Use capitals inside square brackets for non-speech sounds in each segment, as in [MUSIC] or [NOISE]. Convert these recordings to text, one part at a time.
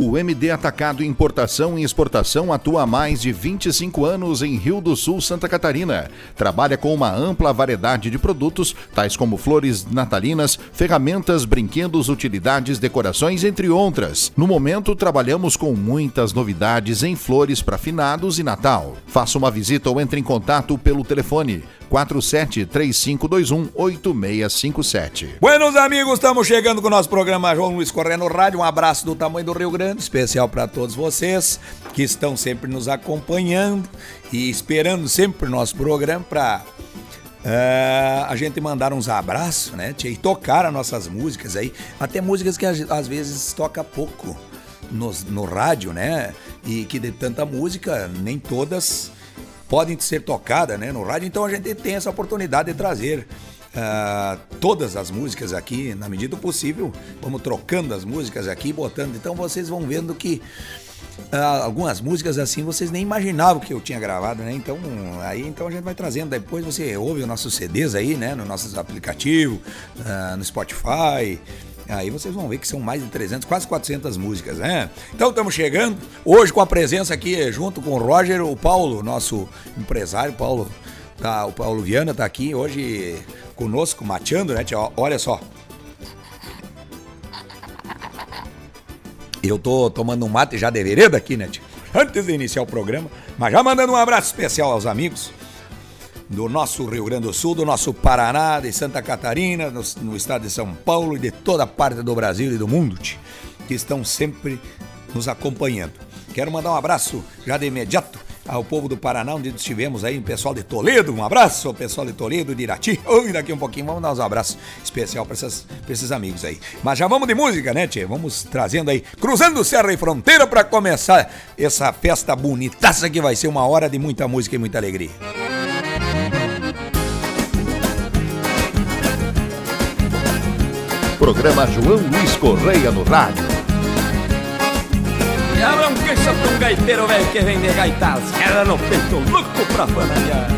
O MD Atacado Importação e Exportação atua há mais de 25 anos em Rio do Sul, Santa Catarina. Trabalha com uma ampla variedade de produtos, tais como flores natalinas, ferramentas, brinquedos, utilidades, decorações, entre outras. No momento, trabalhamos com muitas novidades em flores para finados e Natal. Faça uma visita ou entre em contato pelo telefone 47 3521 8657. Buenos amigos, estamos chegando com o nosso programa João Luiz Correia no Rádio. Um abraço do tamanho do Rio Grande grande, especial para todos vocês que estão sempre nos acompanhando e esperando sempre o nosso programa para uh, eh, a gente mandar uns abraços, né? E tocar as nossas músicas aí, até músicas que às vezes toca pouco no, no rádio, né? E que de tanta música, nem todas podem ser tocadas né, no rádio, então a gente tem essa oportunidade de trazer Uh, todas as músicas aqui, na medida do possível, vamos trocando as músicas aqui, botando. Então vocês vão vendo que uh, algumas músicas assim vocês nem imaginavam que eu tinha gravado, né? Então aí então a gente vai trazendo. Depois você ouve os nossos CDs aí, né? No nossos aplicativos, uh, no Spotify. Aí vocês vão ver que são mais de 300, quase 400 músicas, né? Então estamos chegando hoje com a presença aqui junto com o Roger, o Paulo, nosso empresário, Paulo, tá, o Paulo Viana tá aqui hoje conosco, mateando, né, tia? Olha só. Eu tô tomando um mate já de vereda aqui, né, tia? Antes de iniciar o programa, mas já mandando um abraço especial aos amigos do nosso Rio Grande do Sul, do nosso Paraná, de Santa Catarina, no, no estado de São Paulo e de toda parte do Brasil e do mundo, tia, que estão sempre nos acompanhando. Quero mandar um abraço já de imediato ao povo do Paraná, onde estivemos aí, o pessoal de Toledo, um abraço ao pessoal de Toledo, de Irati. [LAUGHS] Daqui um pouquinho vamos dar uns abraços especial para esses amigos aí. Mas já vamos de música, né, Tchê? Vamos trazendo aí, cruzando Serra e Fronteira para começar essa festa bonitaça que vai ser uma hora de muita música e muita alegria. Programa João Luiz Correia no rádio. Abra um queixo pra um gaiteiro velho que vem de gaitas Queda no peito, louco pra fanalhar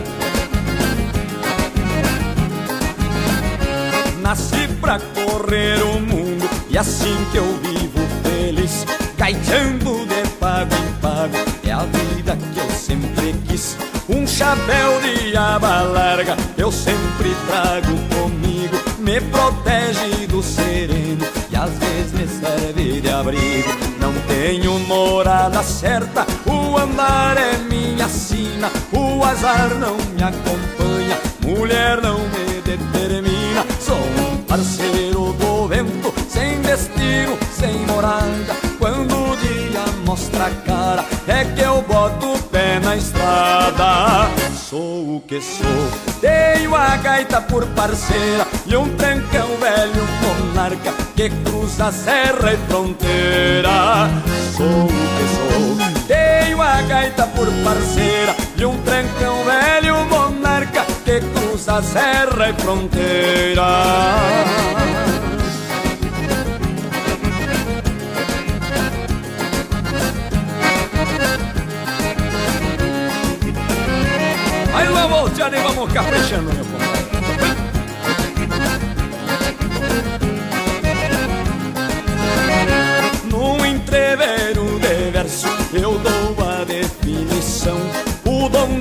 Nasci pra correr o mundo E assim que eu vivo feliz Gaiteando de pago em pago É a vida que eu sempre quis. Um chapéu de aba larga Eu sempre trago comigo Me protege do sereno E às vezes me serve de abrigo não tenho morada certa, o andar é minha sina, o azar não me acompanha, mulher não me determina. Sou um parceiro do vento, sem destino, sem morada. Quando o dia mostra a cara, é que eu boto o pé na estrada. Sou o que sou, tenho a gaita por parceira e um trancão velho monarca que cruza serra e fronteira. Sou que sou, tenho a gaita por parceira e um trancão velho monarca que cruza serra e fronteira. Aí volteando e vamos caprichando, meu povo.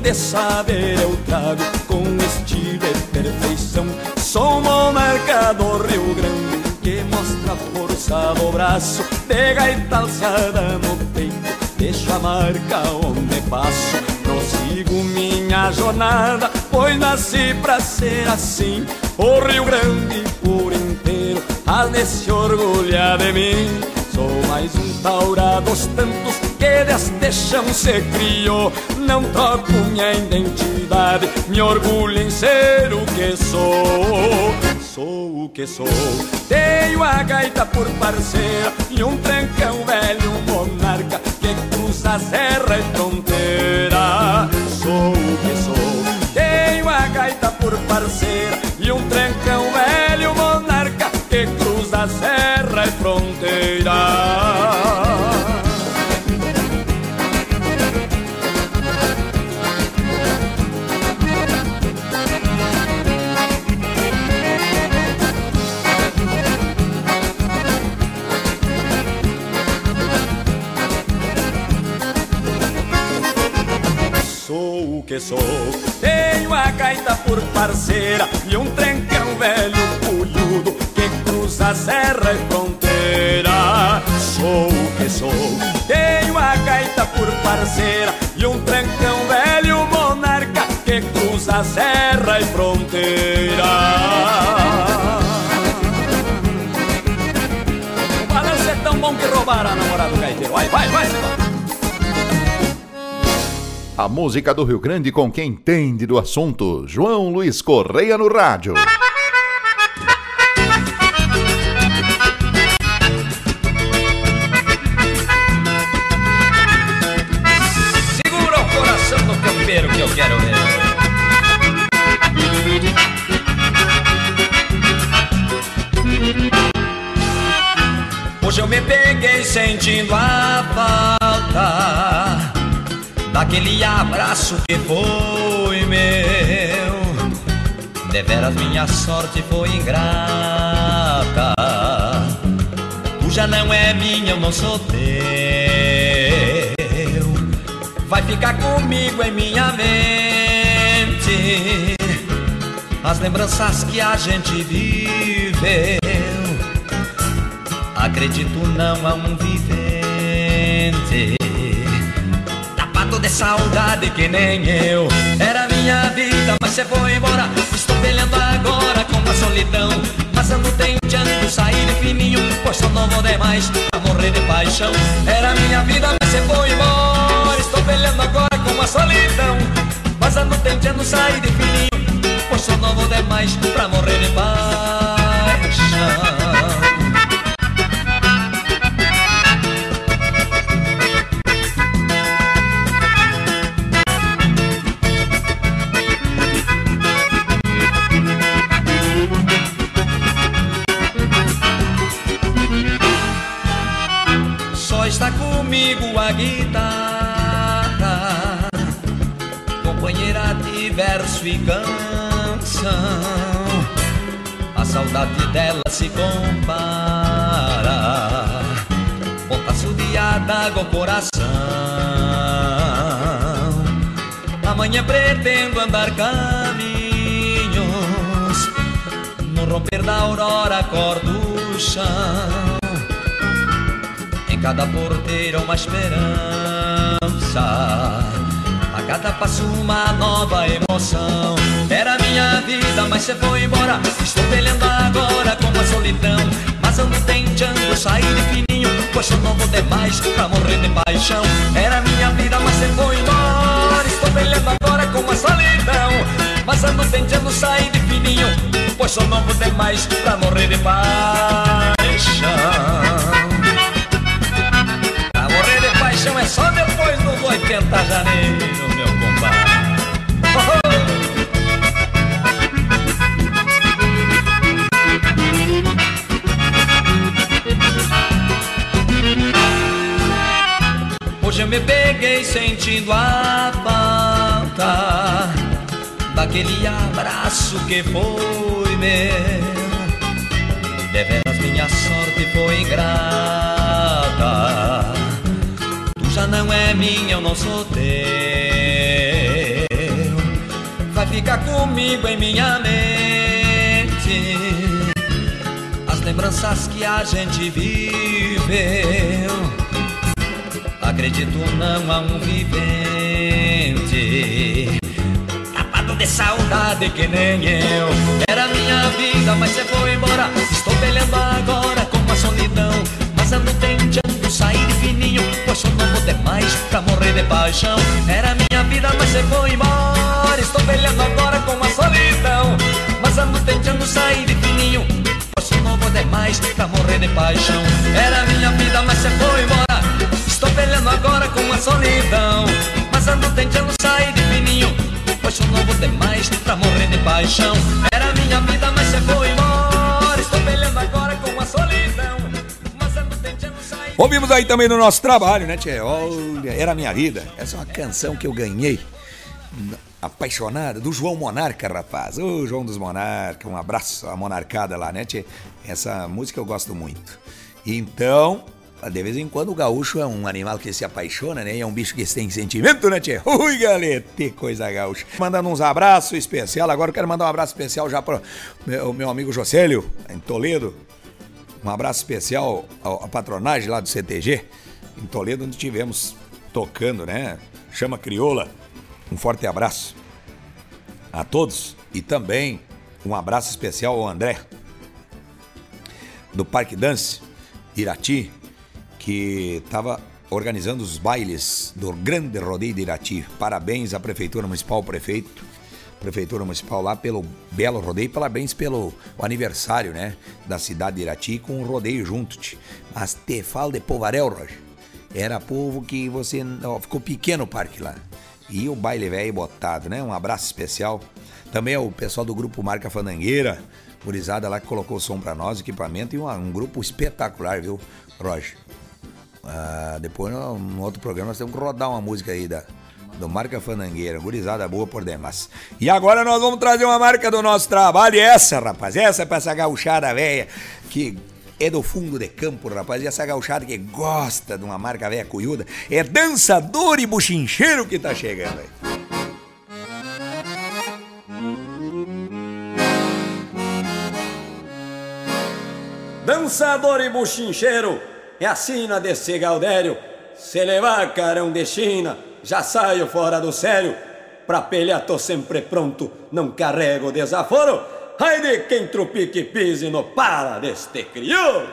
De saber eu trago com estilo e perfeição. Sou monarca do Rio Grande que mostra força do braço. De gaita alçada no peito, deixo a marca onde passo. Prossigo minha jornada, pois nasci pra ser assim. O Rio Grande por inteiro há de se orgulhar de mim. Sou mais um taura dos tantos que deste chão se criou. Não troco minha identidade, me orgulho em ser o que sou. Sou o que sou. Tenho a gaita por parceira e um trancão velho monarca serra e fronteira. Sou o que sou, tenho a gaita por parceira sou. Tenho a gaita por parceira e um trencão velho pulhudo que cruza serra e fronteira. Sou o que sou. Tenho a gaita por parceira e um trencão velho monarca que cruza a serra e fronteira. O balanço é tão bom que roubaram a namorada do gaiteiro. Vai, vai, vai, Silvano. A música do Rio Grande com quem entende do assunto. João Luiz Correia no rádio. Segura o coração do campeiro que eu quero ver. Hoje eu me peguei sentindo a falta daquele abraço que foi meu. Deveras minha sorte foi ingrata. Tu já não é minha, eu não sou teu. Vai ficar comigo em minha mente. As lembranças que a gente viveu. Acredito não a um vivente de saudade que nem eu. Era minha vida, mas você foi embora. Estou peleando agora com a solidão. Passando tentando sair de fininho Pois sou novo demais pra morrer de paixão. Era minha vida, mas você foi embora. Estou peleando agora com a solidão. Passando tentando sair de fininho Pois sou novo demais pra morrer de paixão verso e canção. A saudade dela se compara, com de água ao coração. Amanhã pretendo andar caminhos, no romper da aurora, acordo o chão cada porteira uma esperança, cada passo uma nova emoção. Era minha vida, mas você foi embora. Estou peleando agora com a solidão, mas ando tentando sair de fininho, pois eu não vou ter mais pra morrer de paixão. Era minha vida, mas você foi embora. Estou peleando agora com a solidão, mas ando tentando sair de fininho, pois eu não vou ter mais pra morrer de paixão. Paixão é só depois dos 80 janeiro, Hoje eu me peguei sentindo a falta daquele abraço que foi meu. Deveras minha sorte foi ingrata já não é minha, eu não sou teu. Vai ficar comigo em minha mente. As lembranças que a gente viveu. Acredito não a um vivente. Tapado de saudade que nem eu. Era minha vida, mas você foi embora. Estou peleando agora com a solidão. Mas ando tentando sair fininho Pois eu não vou ter mais pra morrer de paixão Era minha vida, mas você foi embora Estou velhando agora com a solidão Mas ando tentando sair de fininho Pois eu não vou ter mais pra morrer de paixão Era minha vida, mas você foi embora Estou velhando agora com a solidão Mas ando tentando sair de fininho Pois sou novo demais pra morrer de paixão Era minha vida, mas você foi embora Estou peleando agora com a solidão Mas ando tentando sair Ouvimos aí também no nosso trabalho, né, Tchê? Olha, era minha vida. Essa é uma canção que eu ganhei. Apaixonada, do João Monarca, rapaz. Ô, João dos Monarca, um abraço à monarcada lá, né, Tchê? Essa música eu gosto muito. Então, de vez em quando o gaúcho é um animal que se apaixona, né? E é um bicho que tem sentimento, né, Tchê? [LAUGHS] Ui, galete, coisa gaúcha. Mandando uns abraços especial. Agora eu quero mandar um abraço especial já para o meu amigo Jocélio, em Toledo. Um abraço especial à patronagem lá do CTG, em Toledo, onde tivemos tocando, né? Chama Crioula. Um forte abraço a todos e também um abraço especial ao André, do Parque Dance, Irati, que estava organizando os bailes do grande rodeio de Irati. Parabéns à Prefeitura Municipal, prefeito, Prefeitura Municipal lá pelo belo rodeio, parabéns pelo aniversário, né, da cidade de Irati com o rodeio junto. -te. Mas te falo de Povarel, Roger. Era povo que você ó, ficou pequeno o parque lá. E o baile velho botado, né? Um abraço especial. Também ao pessoal do grupo Marca Fandangueira, gurizada lá que colocou o som pra nós, equipamento, e um, um grupo espetacular, viu, Roger? Ah, depois, no outro programa, nós temos que rodar uma música aí da, do Marca Fandangueira, gurizada boa por demais. E agora nós vamos trazer uma marca do nosso trabalho, e essa, rapaz, essa é pra essa gauchada velha, que é do fundo de campo, rapaz, e essa gauchada que gosta de uma marca velha cuiuda, é dançador e buchincheiro que tá chegando aí. Dançador e buchincheiro, é a sina desse Gaudério. Se levar carão de China, já saio fora do sério. Pra pelhar tô sempre pronto, não carrego desaforo. Ai de quem trupique pise no para deste crioulo.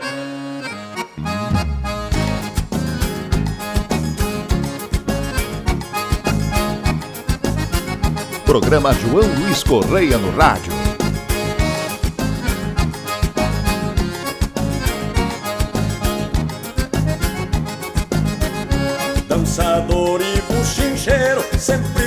Programa João Luiz Correia no rádio. Dançador e buchincheiro, sempre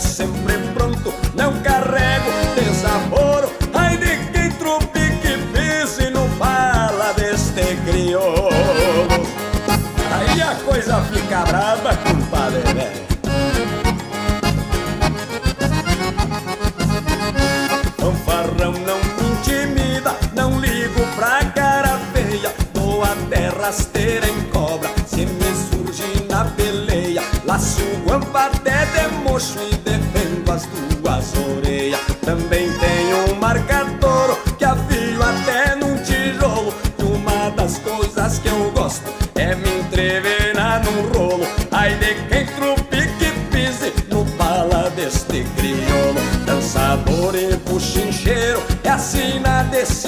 sempre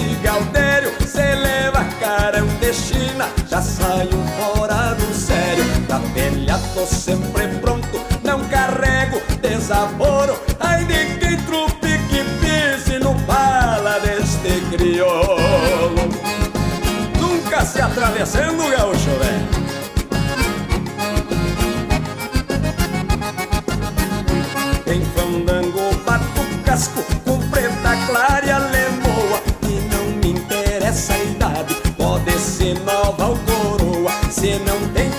sina desse Gaudério. Se não tem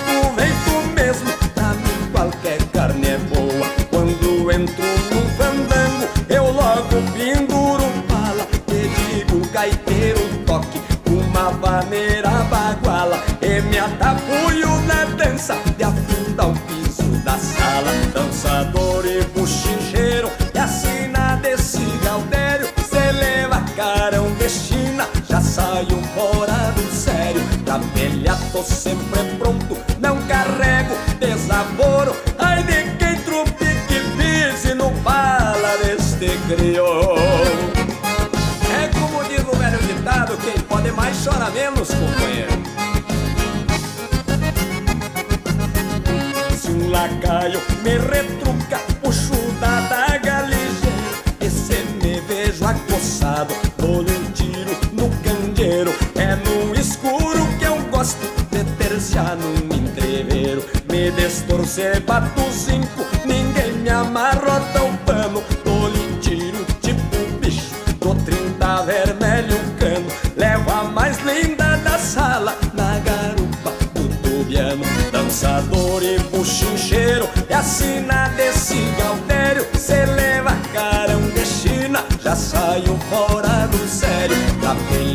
pelear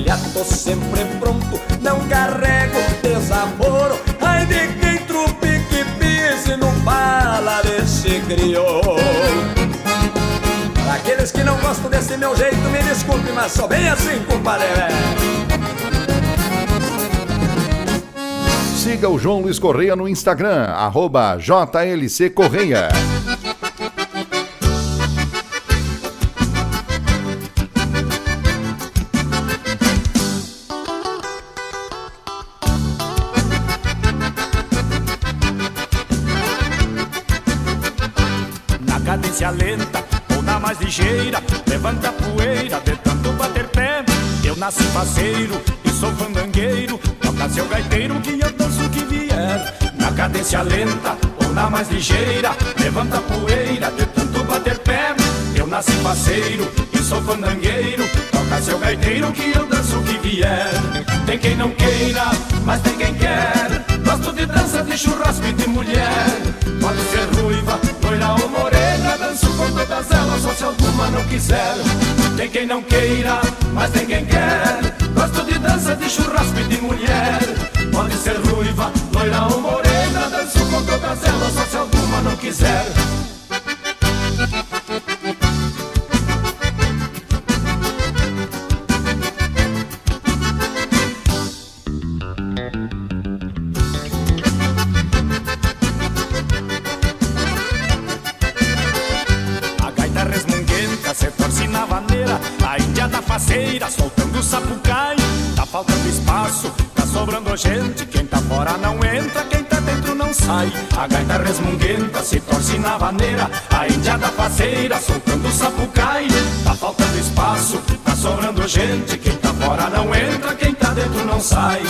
Pra pelear tô sempre pronto, não carrego desaforo. Ai de quem trupe que pise no bala desse crioulo. Para aqueles que não gostam desse meu jeito, me desculpe, mas sou bem assim, compadre. Siga o João Luiz Correia no Instagram, arroba JLC Correia. [LAUGHS] ligeira Levanta a poeira de tanto bater pé. Eu nasci faceiro e sou fandangueiro Toca seu gaiteiro que eu danço que vier. Na cadência lenta ou na mais ligeira Levanta a poeira de tanto bater pé. Eu nasci faceiro e sou fandangueiro Toca seu gaiteiro que eu danço que vier. Tem quem não queira, mas tem quem quer. Gosto de dança, de churrasco e de mulher. Pode ser ruiva, loira ou morena Danço com todas elas, só se alguma não quiser. Tem quem não queira, mas tem quem quer. Gosto de dança, de churrasco e de mulher. Pode ser ruiva, loira ou morena Danço com todas elas, só se alguma não quiser gente. Quem tá fora não entra, quem tá dentro não sai. A gaita resmunguenta se torce na vaneira A índia da faceira soltando o sapucai Tá faltando espaço, tá sobrando gente. Quem tá fora não entra, quem tá dentro não sai.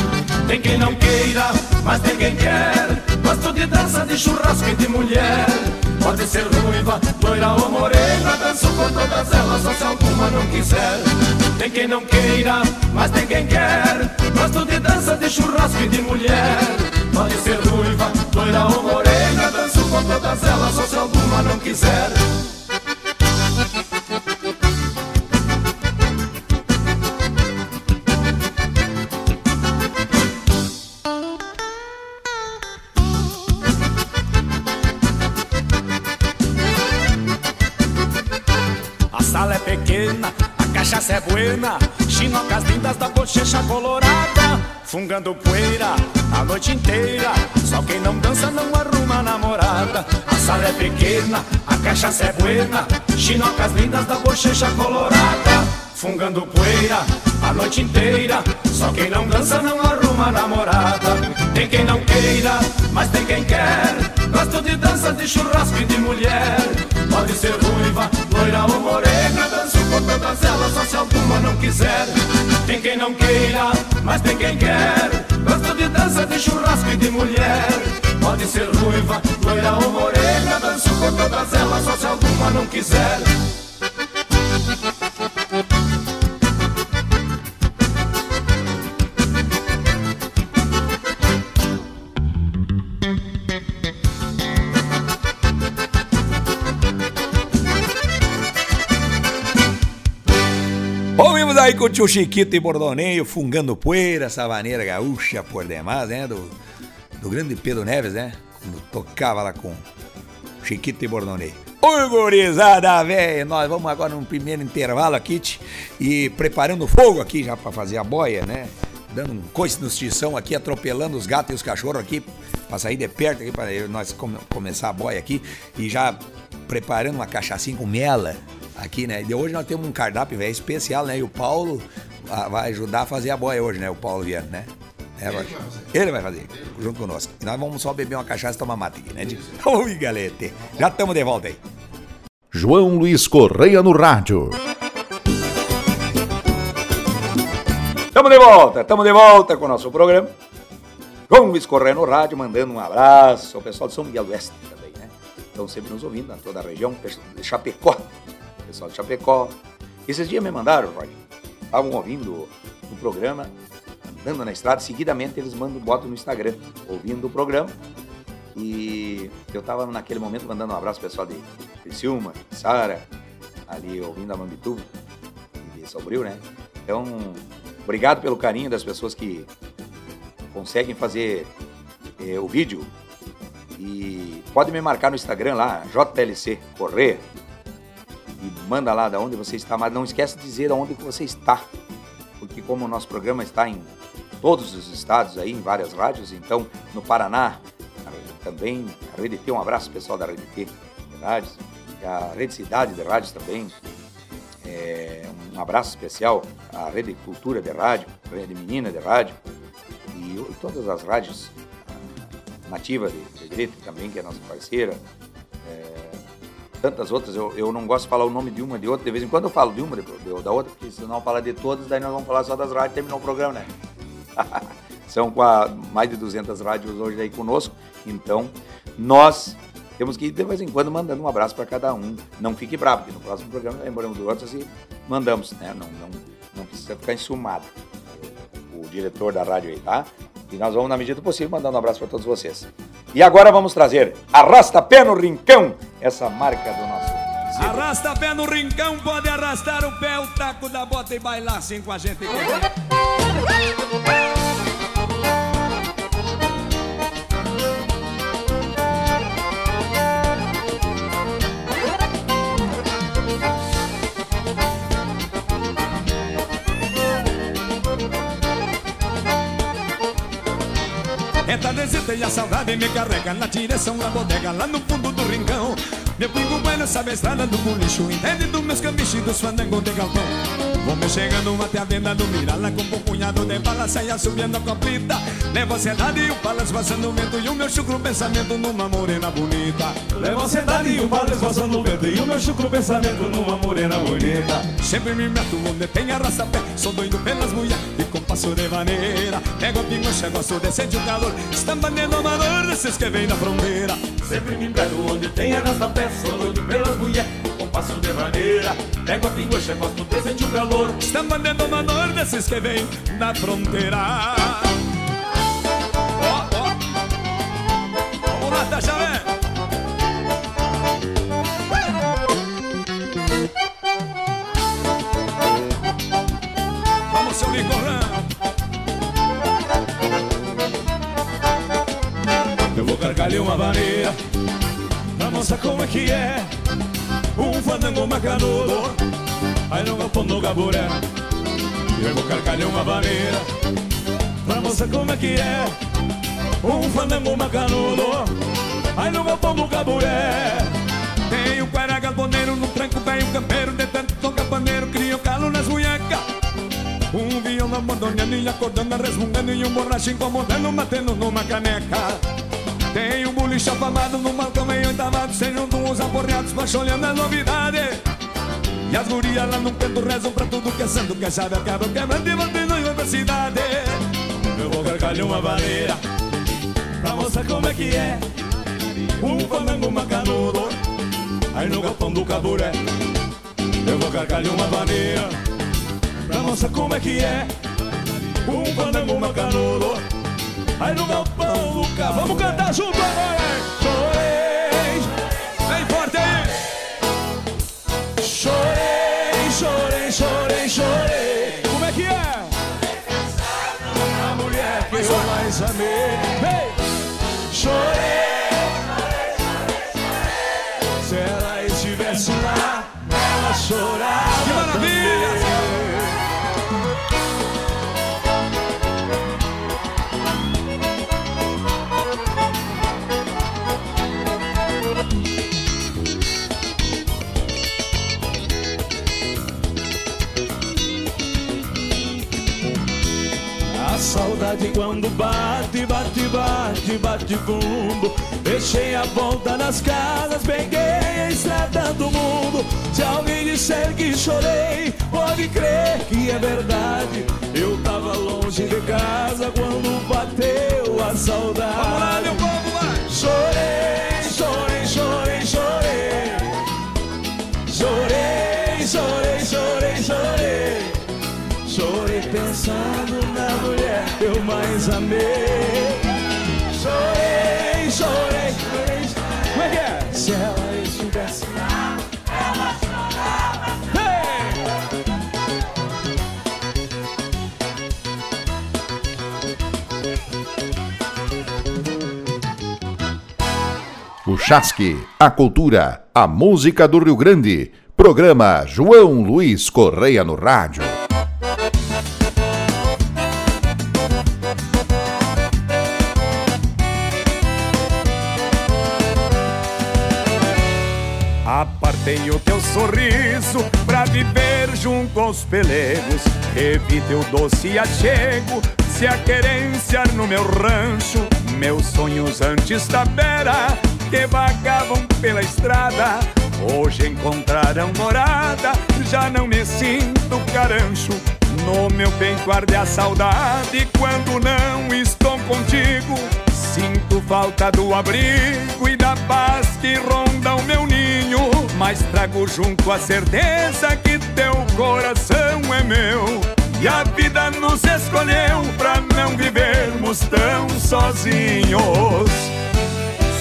Tem quem não queira, mas tem quem quer. Gosto de dança, de churrasco e de mulher Pode ser ruiva, loira ou morena Danço com todas elas, só se alguma não quiser. Tem quem não queira, mas tem quem quer. Gosto de dança, de churrasco e de mulher. Pode ser ruiva, loira ou morena Danço com todas elas, só se alguma não quiser cachaça é buena Chinocas lindas da bochecha colorada Fungando poeira a noite inteira. Só quem não dança não arruma namorada. A sala é pequena, a cachaça é buena Chinocas lindas da bochecha colorada Fungando poeira a noite inteira. Só quem não dança não arruma namorada. Tem quem não queira, mas tem quem quer. Gosto de dança, de churrasco e de mulher Pode ser ruiva, loira ou morena Danço com todas elas, só se alguma não quiser. Tem quem não queira, mas tem quem quer. Gosto de dança, de churrasco e de mulher. Pode ser ruiva, loira ou morena Danço com todas elas, só se alguma não quiser aí com o tio Chiquito e Bordoneio, fungando poeira, essa maneira gaúcha por demais, né? Do, do grande Pedro Neves, né? Quando tocava lá com Chiquito e Bordoneio. Oi, velho. Nós vamos agora num primeiro intervalo aqui e preparando fogo aqui já pra fazer a boia, né? Dando um coice no tição aqui, atropelando os gatos e os cachorros aqui pra sair de perto aqui, pra nós come- começar a boia aqui e já preparando uma cachaçinha com mela aqui, né? E hoje nós temos um cardápio, velho, especial, né? E o Paulo ah, vai ajudar a fazer a boia hoje, né? O Paulo Viana, né? É, vai- ele vai fazer, junto conosco. E nós vamos só beber uma cachaça e tomar mate aqui, né? De... Oi, [LAUGHS] galete. Já estamos de volta aí. João Luiz Correia no rádio. Estamos de volta, estamos de volta com o nosso programa. João Luiz Correia no rádio, mandando um abraço ao pessoal de São Miguel do Oeste também, né? Estão sempre nos ouvindo, em toda a região, pessoal de Chapecó, pessoal de Chapecó. Esses dias me mandaram, Roger, estavam ouvindo o programa, andando na estrada, seguidamente eles mandam, botam no Instagram, ouvindo o programa. E eu estava naquele momento mandando um abraço pessoal de Criciúma, Sara, ali ouvindo a Mambituba e Sobril, né? Então, obrigado pelo carinho das pessoas que conseguem fazer eh, o vídeo. E pode me marcar no Instagram lá, JLC Correia. E manda lá de onde você está, mas não esquece de dizer onde que você está. Porque como o nosso programa está em todos os estados aí, em várias rádios, então no Paraná também, a Rede T, um abraço pessoal da Rede T de rádios, a Rede Cidade de rádios também, é, um abraço especial à Rede Cultura de Rádio, Rede Menina de Rádio e, e todas as rádios nativas de, de Greta também, que é nossa parceira. É, tantas outras, eu, eu não gosto de falar o nome de uma de outra, de vez em quando eu falo de uma, de, de- da outra, porque senão falar de todas, daí nós vamos falar só das rádios e terminou o programa, né? [LAUGHS] São mais de 200 rádios hoje aí conosco, então nós temos que ir de vez em quando mandando um abraço para cada um. Não fique bravo, porque no próximo programa lembramos do outro e mandamos, né? Não, não, não precisa ficar enciumado. O diretor da rádio aí, tá? E nós vamos, na medida do possível, mandando um abraço para todos vocês. E agora vamos trazer Arrasta Pé no Rincão, essa marca do nosso. Arrasta pé no rincão, pode arrastar o pé, o taco da bota e bailar assim com a gente. Tardezita e a saudade me carrega na direção da bodega, lá no fundo do rincão. Meu pingo vai nessa estrada do bolicho, entende dos meus camichos dos fandangos de galpão. Vou me chegando até a venda do Mirala com um punhado de bala, saia subindo a coplita. Levo ansiedade e o balas vazando o vento e o meu chucro pensamento numa morena bonita. Leva a ansiedade e o balas vazando o vento E o meu chucro pensamento numa morena bonita Sempre me meto onde tem arrasta-pé Sou doido pelas mulheres e passo de maneira Pego a pingocha, gosto de sentir o calor Está batendo amador desses que vem da fronteira Sempre me emprego onde tem arrasta-pé Sou doido pelas mulheres, com passo de maneira Pego a pingocha, gosto de sentir o calor Está batendo amador desses que vem da fronteira Mostrar como é que é. Um fandango macanudo Aí no galpão do gaburé. Eu vou carcalhar uma vaneira Pra mostrar como é que é. Um fandango macanudo Aí no galpão do gaburé. Tem o guará galponeiro no tranco velho campeiro De tanto toca paneiro, cria o calo nas munhecas Um violão abandonando e acordando, resmungando E um borracho incomodando, batendo numa caneca. Tem um boliche afamado no balcão meio oitavado Sejam uns aporreados, olhando a novidade. E as gurias lá no canto rezam pra tudo que é santo Que é chave, acaba quebrando e batendo em outra cidade. Eu vou carcalhar uma vaneira Pra mostrar como é que é. Um fandango macanudo Aí no galpão do caburé. Eu vou carcalhar uma vaneira Pra mostrar como é que é. Um fandango macanudo Aí no galpão do caburé Vamos cantar junto agora! Quando bate, bate, bate, bate fundo. Deixei a volta nas casas, peguei a estrada do mundo. Se alguém disser que chorei, pode crer que é verdade. Eu tava longe de casa quando bateu a saudade. Vamos lá, meu povo, lá. Chorei, chorei, chorei, chorei. Chorei, chorei, chorei, chorei. Chorei pensando na mulher mais amei. Chorei, chorei, chorei. Como é que é? Se ela estivesse lá, ela chorava. Hey! O Chasque, a cultura, a música do Rio Grande. Programa João Luiz Correia no Rádio. Apartei o teu sorriso pra viver junto aos pelegos. Revi teu doce achego, se a querência no meu rancho. Meus sonhos antes da beira, que vagavam pela estrada. Hoje encontraram morada, já não me sinto carancho. No meu peito arde a saudade quando não estou contigo. Sinto falta do abrigo e da paz que ronda o meu ninho. Mas trago junto a certeza que teu coração é meu. E a vida nos escolheu pra não vivermos tão sozinhos.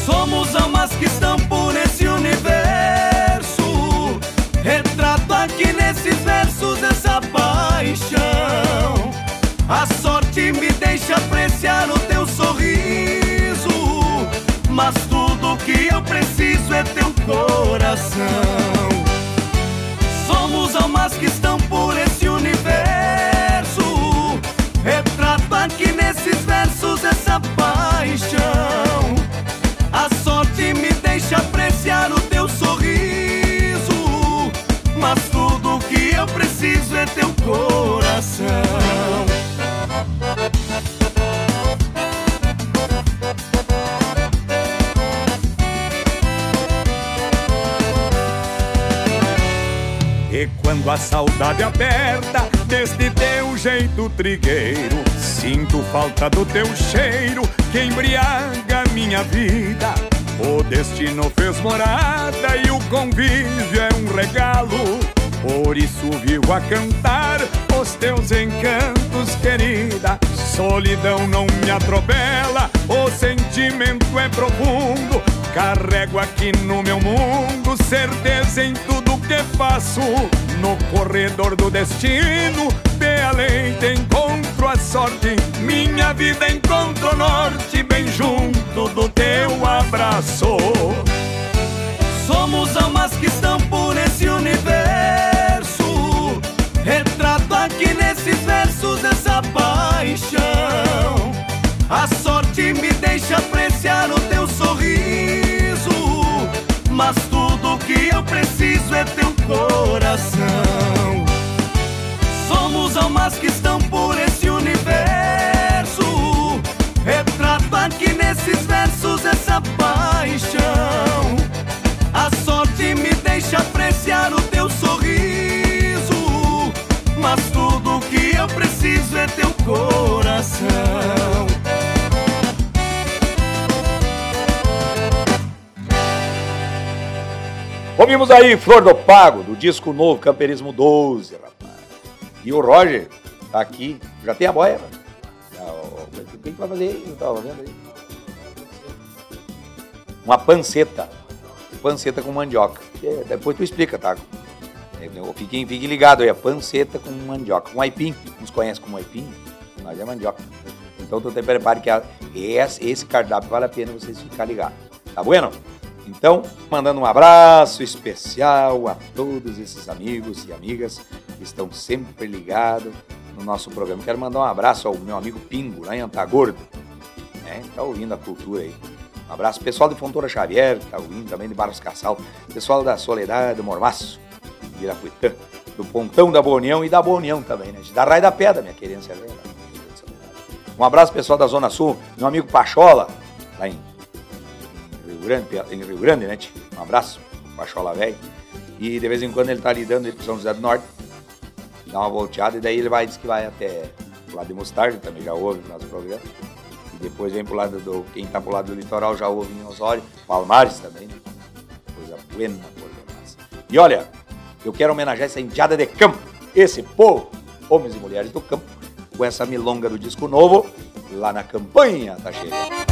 Somos almas que estão por esse universo. Retrato aqui nesses versos essa paixão. A sorte me deixa apreciar o teu sorriso. Mas tudo que eu preciso é teu coração. Somos almas que estão por esse universo. Retrato aqui nesses versos essa paixão. A sorte me deixa apreciar o teu sorriso. Mas tudo que eu preciso é teu coração. E quando a saudade aperta deste teu jeito trigueiro, sinto falta do teu cheiro que embriaga minha vida. O destino fez morada e o convívio é um regalo. Por isso vivo a cantar os teus encantos, querida. Solidão não me atropela, o sentimento é profundo. Carrego aqui no meu mundo certeza em tudo que faço. No corredor do destino, de além encontro a sorte. Minha vida encontra o norte, bem junto do teu abraço. Somos almas que estão por esse universo. Retrato aqui nesses versos essa paixão. A sorte me deixa apreciar o teu sorriso. Mas tudo que eu preciso é teu coração. Somos almas que estão por esse universo. Retrato aqui nesses versos essa paixão. A sorte me deixa apreciar o teu sorriso. Mas tudo que eu preciso é teu coração. Ouvimos aí Flor do Pago, do disco novo Camperismo 12, rapaz. E o Roger tá aqui, já tem a boia. O que vai fazer aí? Tava vendo aí. Uma panceta. Panceta com mandioca. É, Depois tu explica, tá? É, Fiquem, fiquem ligados aí, a panceta com mandioca. Com aipim, uns conhecem como aipim, mas é mandioca. Então tu te prepare que a- esse, esse cardápio vale a pena vocês ficarem ligados. Tá bueno? Então, mandando um abraço especial a todos esses amigos e amigas que estão sempre ligados no nosso programa. Quero mandar um abraço ao meu amigo Pingo, lá em Antagordo, né? Tá ouvindo a cultura aí. Um abraço pessoal de Fontoura Xavier, que tá ouvindo também de Barros Cassal, pessoal da Soledade, do Mormaço, de Irapuitã, do Pontão da Boa União e da Boa União também, né? Da Raia da Pedra, minha querência. Um abraço pessoal da Zona Sul, meu amigo Pachola, lá em Grande, em Rio Grande, né? Um abraço, Pachola velho. E de vez em quando ele tá lidando pro São José do Norte, dá uma volteada e daí ele vai, diz que vai até o lado de Mostarda, também já ouve o nosso programa. E depois vem pro lado do, quem tá pro lado do litoral já ouve em Osório, Palmares também, né? Coisa buena, coisa massa. E olha, eu quero homenagear essa indiada de campo, esse povo, homens e mulheres do campo, com essa milonga do disco novo, lá na campanha, tá chegando.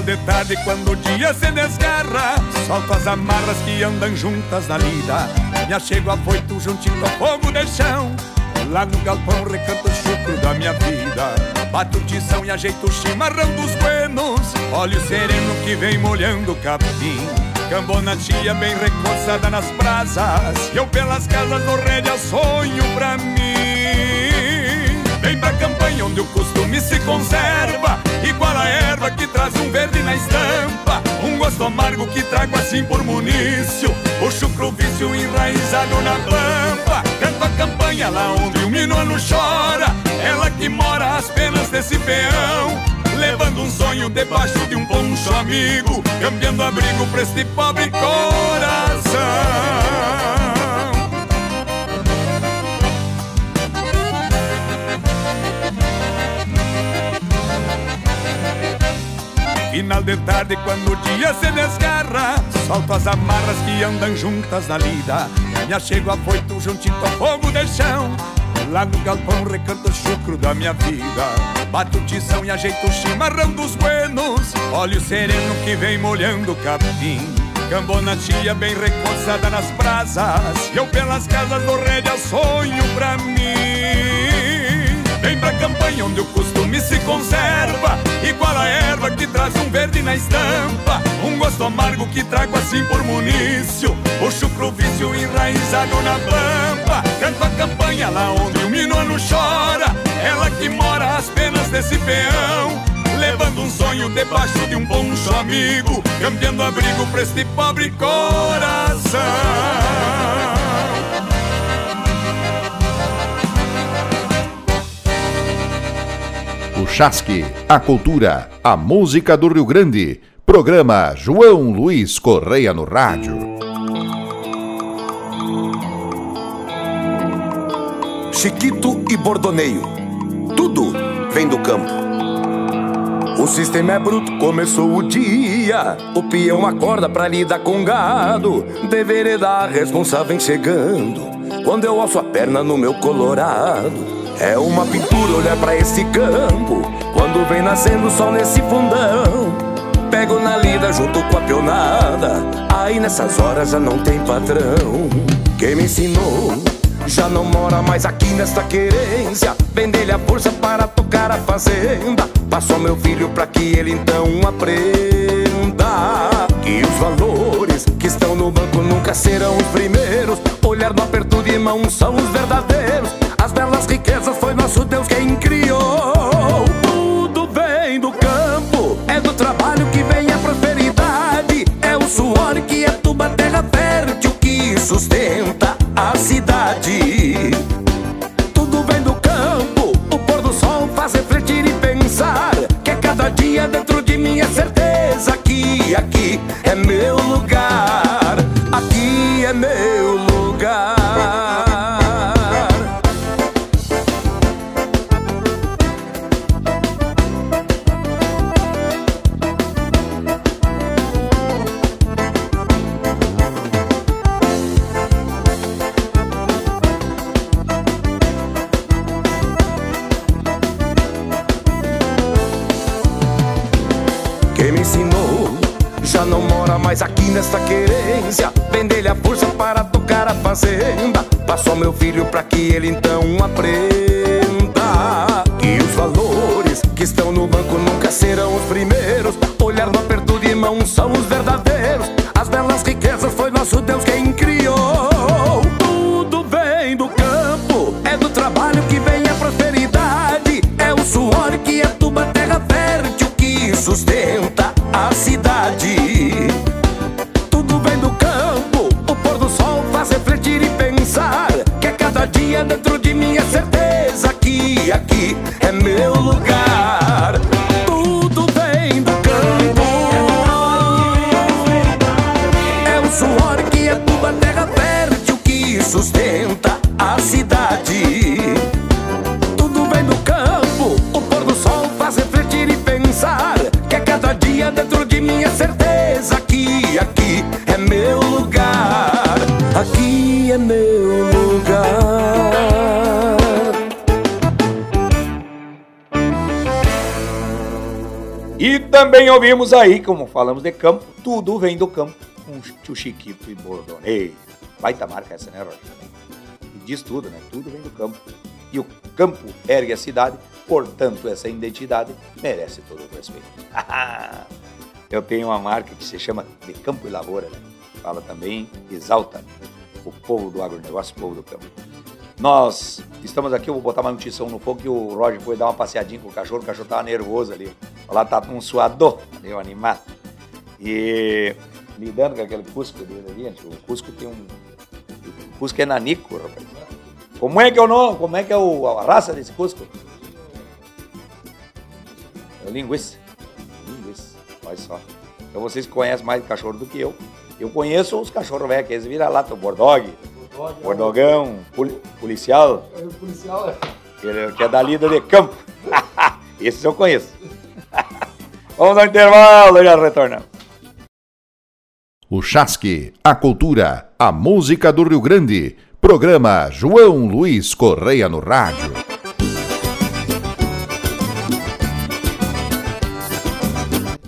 Final de tarde, quando o dia se desgarra, solto as amarras que andam juntas na lida. Me achego afoito juntinho ao fogo de chão. Lá no galpão recanto o chucro da minha vida. Bato o tição e ajeito o chimarrão dos buenos. Olho sereno que vem molhando o capim. Cambona tia bem recoçada nas brasas. E eu pelas casas do rédea sonho pra mim. Vem pra campanha onde o costume se conserva. Igual a erva que traz um verde na estampa. Um gosto amargo que trago assim por munício. O chucro vício enraizado na pampa. Canto a campanha lá onde o minuano chora. Ela que mora às penas desse peão. Levando um sonho debaixo de um poncho amigo. Cambiando abrigo pra este pobre coração Final de tarde, quando o dia se desgarra, solto as amarras que andam juntas na lida. Me achego afoito juntinho ao fogo de chão. Lá no galpão recanto o chucro da minha vida. Bato o tição e ajeito o chimarrão dos buenos. Olho sereno que vem molhando o capim. Cambona tia bem recoçada nas brasas. E eu pelas casas do rédea sonho pra mim. Pra campanha onde o costume se conserva. Igual a erva que traz um verde na estampa? Um gosto amargo que trago assim por munício. O chucro vício enraizado na pampa. Canto a campanha lá onde o minuano chora. Ela que mora às penas desse peão. Levando um sonho debaixo de um poncho amigo. Cambiando abrigo pra este pobre coração Chasque, a cultura, a música do Rio Grande. Programa João Luiz Correia no Rádio. Chiquito e bordoneio. Tudo vem do campo. O sistema é bruto, começou o dia. O peão acorda pra lidar com gado. Deveria dar responsável chegando. Quando eu alço a perna no meu colorado. É uma pintura olhar pra esse campo. Quando vem nascendo o sol nesse fundão. Pego na lida junto com a pionada. Aí nessas horas já não tem patrão. Quem me ensinou já não mora mais aqui nesta querência. Vender-lhe a força para tocar a fazenda. Passou meu filho pra que ele então aprenda. Que os valores que estão no banco nunca serão os primeiros. Olhar no aperto de mão são os verdadeiros. Nosso Deus quem criou. Também ouvimos aí, como falamos de campo, tudo vem do campo, com tio Chiquito e Bordoneiro. Baita marca essa, né, Roger? E diz tudo, né? Tudo vem do campo. E o campo ergue a cidade, portanto, essa identidade merece todo o respeito. [LAUGHS] Eu tenho uma marca que se chama de Campo e Lavoura, né? Fala também, exalta o povo do agronegócio, o povo do campo. Nós estamos aqui, eu vou botar uma notícia no fogo que o Roger foi dar uma passeadinha com o cachorro, o cachorro tava nervoso ali. Lá tá um suador, animado. E lidando com aquele Cusco dele ali, o Cusco tem um. O Cusco é nanico, rapaz. Como é que é o nome? Como é que é o, a raça desse Cusco? É linguiça. Linguiça, olha só. Então vocês conhecem mais cachorro do que eu. Eu conheço os cachorros velhos, que eles viram lá, o Bordog, Bordogão, poli- policial. policial Ele- que é da lida de campo. [LAUGHS] Esses eu conheço. [LAUGHS] Vamos ao intervalo e já retornamos. O Chasque, a cultura, a música do Rio Grande. Programa João Luiz Correia no Rádio.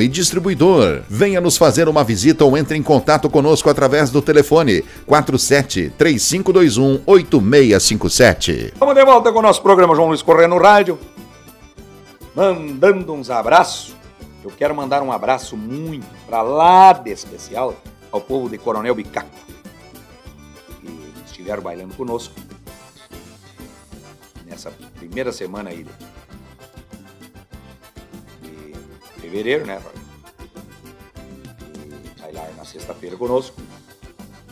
e Distribuidor. Venha nos fazer uma visita ou entre em contato conosco através do telefone 47 3521 8657. Vamos de volta com o nosso programa João Luiz Correia no rádio. Mandando uns abraços. Eu quero mandar um abraço muito para lá de especial ao povo de Coronel Bicaco, que estiveram bailando conosco nessa primeira semana aí fevereiro, né? E bailaram na sexta-feira conosco.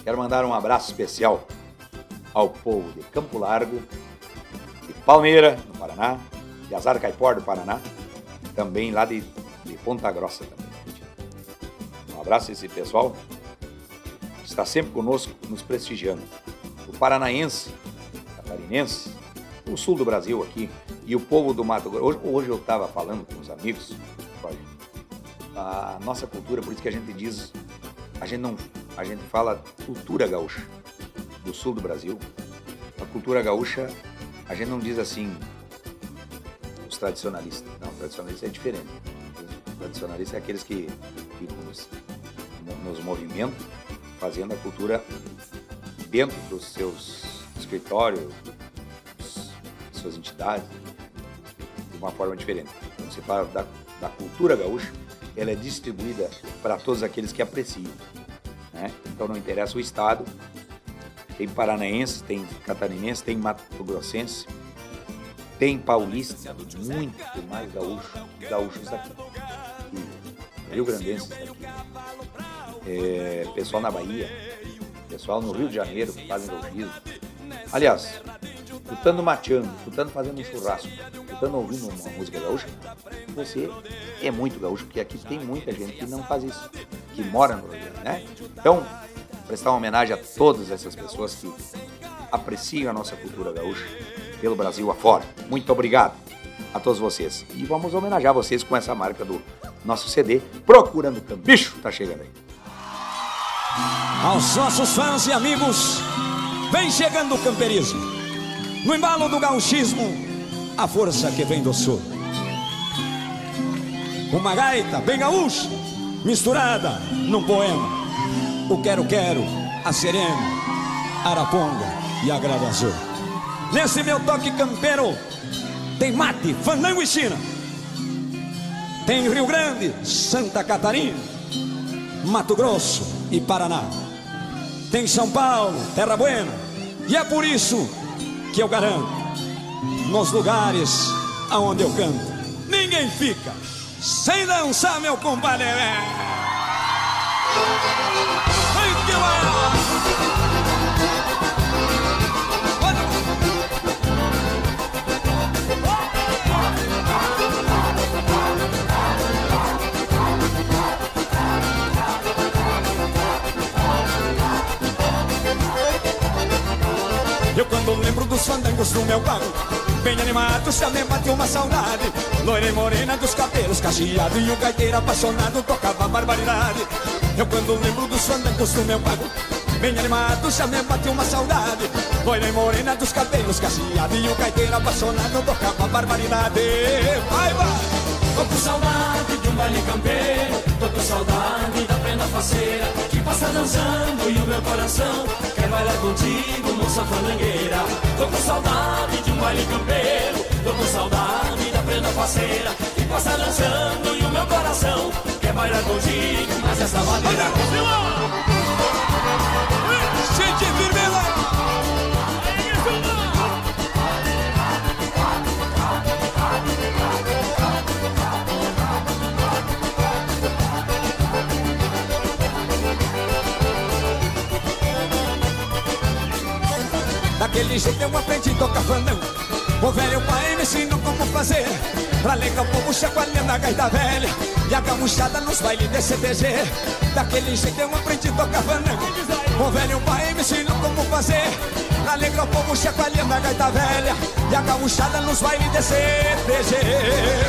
Quero mandar um abraço especial ao povo de Campo Largo, de Palmeira, no Paraná, de Azar Caipor, do Paraná, também lá de, de Ponta Grossa também. Um abraço a esse pessoal que está sempre conosco, nos prestigiando. O paranaense, catarinense, o sul do Brasil aqui, e o povo do Mato Grosso. Hoje, hoje eu estava falando com os amigos, olha, a nossa cultura, por isso que a gente diz, a gente não, a gente fala cultura gaúcha do sul do Brasil. A cultura gaúcha, a gente não diz assim os tradicionalistas. Não, tradicionalista é diferente. Os tradicionalistas é aqueles que ficam nos, no- nos movimentos, fazendo a cultura dentro dos seus escritórios, suas entidades, de uma forma diferente. Quando se fala da, da cultura gaúcha, ela é distribuída para todos aqueles que apreciam. né? Então não interessa o estado, tem paranaense, tem catarinense, tem mato-grossense, tem paulista, muito mais gaúcho, gaúchos aqui. E Rio Grandenses aqui. É, pessoal na Bahia, pessoal no Rio de Janeiro que fazem gauchismo. Aliás, escutando mateando, escutando fazendo um churrasco, escutando ouvindo uma música gaúcha, você é muito gaúcho, porque aqui tem muita gente que não faz isso, que mora no Rio né? Então, prestar uma homenagem a todas essas pessoas que apreciam a nossa cultura gaúcha pelo Brasil afora. Muito obrigado a todos vocês. E vamos homenagear vocês com essa marca do nosso CD, Procurando Cambicho, tá chegando aí. Aos nossos fãs e amigos, vem chegando o camperismo. No embalo do gauchismo, a força que vem do sul. Uma gaita bem gaúcha, misturada num poema. O quero-quero, a serena, araponga e a grava azul. Nesse meu toque campeiro, tem mate, fandango e china. Tem Rio Grande, Santa Catarina, Mato Grosso e Paraná. Tem São Paulo, Terra Buena. E é por isso que eu garanto, nos lugares aonde eu canto, ninguém fica sem dançar, meu compadre. Ai, que Eu quando lembro dos fandangos do meu bairro Bem animado, já me bateu uma saudade. Loira e morena dos cabelos cacheado E o gaiteiro apaixonado tocava barbaridade. Eu quando lembro dos fandangos do meu bairro Bem animado, já me bateu uma saudade. Loira e morena dos cabelos cacheado E o gaiteiro apaixonado tocava barbaridade. Vai, vai! Tô com saudade de um baile campeiro Tô com saudade da prenda faceira Que passa dançando e o meu coração Quer bailar contigo, moça fandangueira. Tô com saudade de um baile campeiro. Tô com saudade da prenda faceira Que passa dançando e o meu coração. Quer bailar contigo, mas essa maneira Gente Daquele jeito eu aprendi a tocar fandango O velho pai me ensinou como fazer Pra alegrar o povo chacoalhando a gaita velha. E a gamuchada nos bailes de CTG Daquele jeito eu aprendi a tocar fandango O velho pai me ensinou como fazer Pra alegrar o povo chacoalhando a gaita velha. E a gamuchada nos bailes de CTG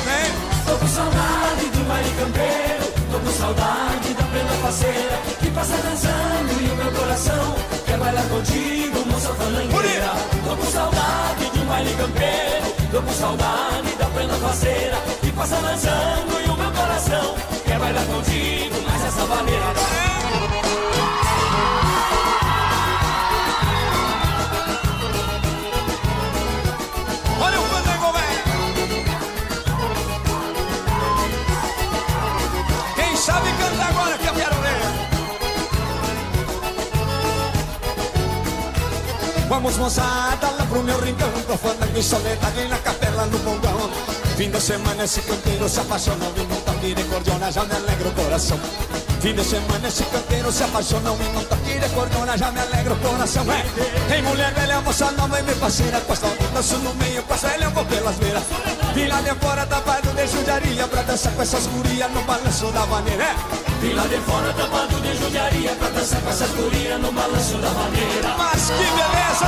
Vem! Tô com saudade de um baile campeiro Tô com saudade da prenda faceira Que passa dançando e o meu coração Quer bailar contigo, moça fandangueira Tô com saudade de um baile campeiro. Tô com saudade da prenda faceira. Que passa dançando e o meu coração. Quer bailar contigo, mas essa maneira Vamos moçada lá pro meu rincão Pro fandango e soledade na capela no bongão Fim de semana esse canteiro se apaixona E não toque de cordiona já me alegra o coração Fim de semana esse canteiro se apaixona E não toque de cordiona já me alegra o coração é. Tem mulher velha, moça nova e me parceira Costa o danço no meio, passa ele eu vou pelas beiras Vim lá de fora da barra de judiaria Pra dançar com essas gurias no balanço da maneira é. Vim lá de fora tapado de judiaria Pra dançar com essas gurias no balanço da maneira Mas que beleza!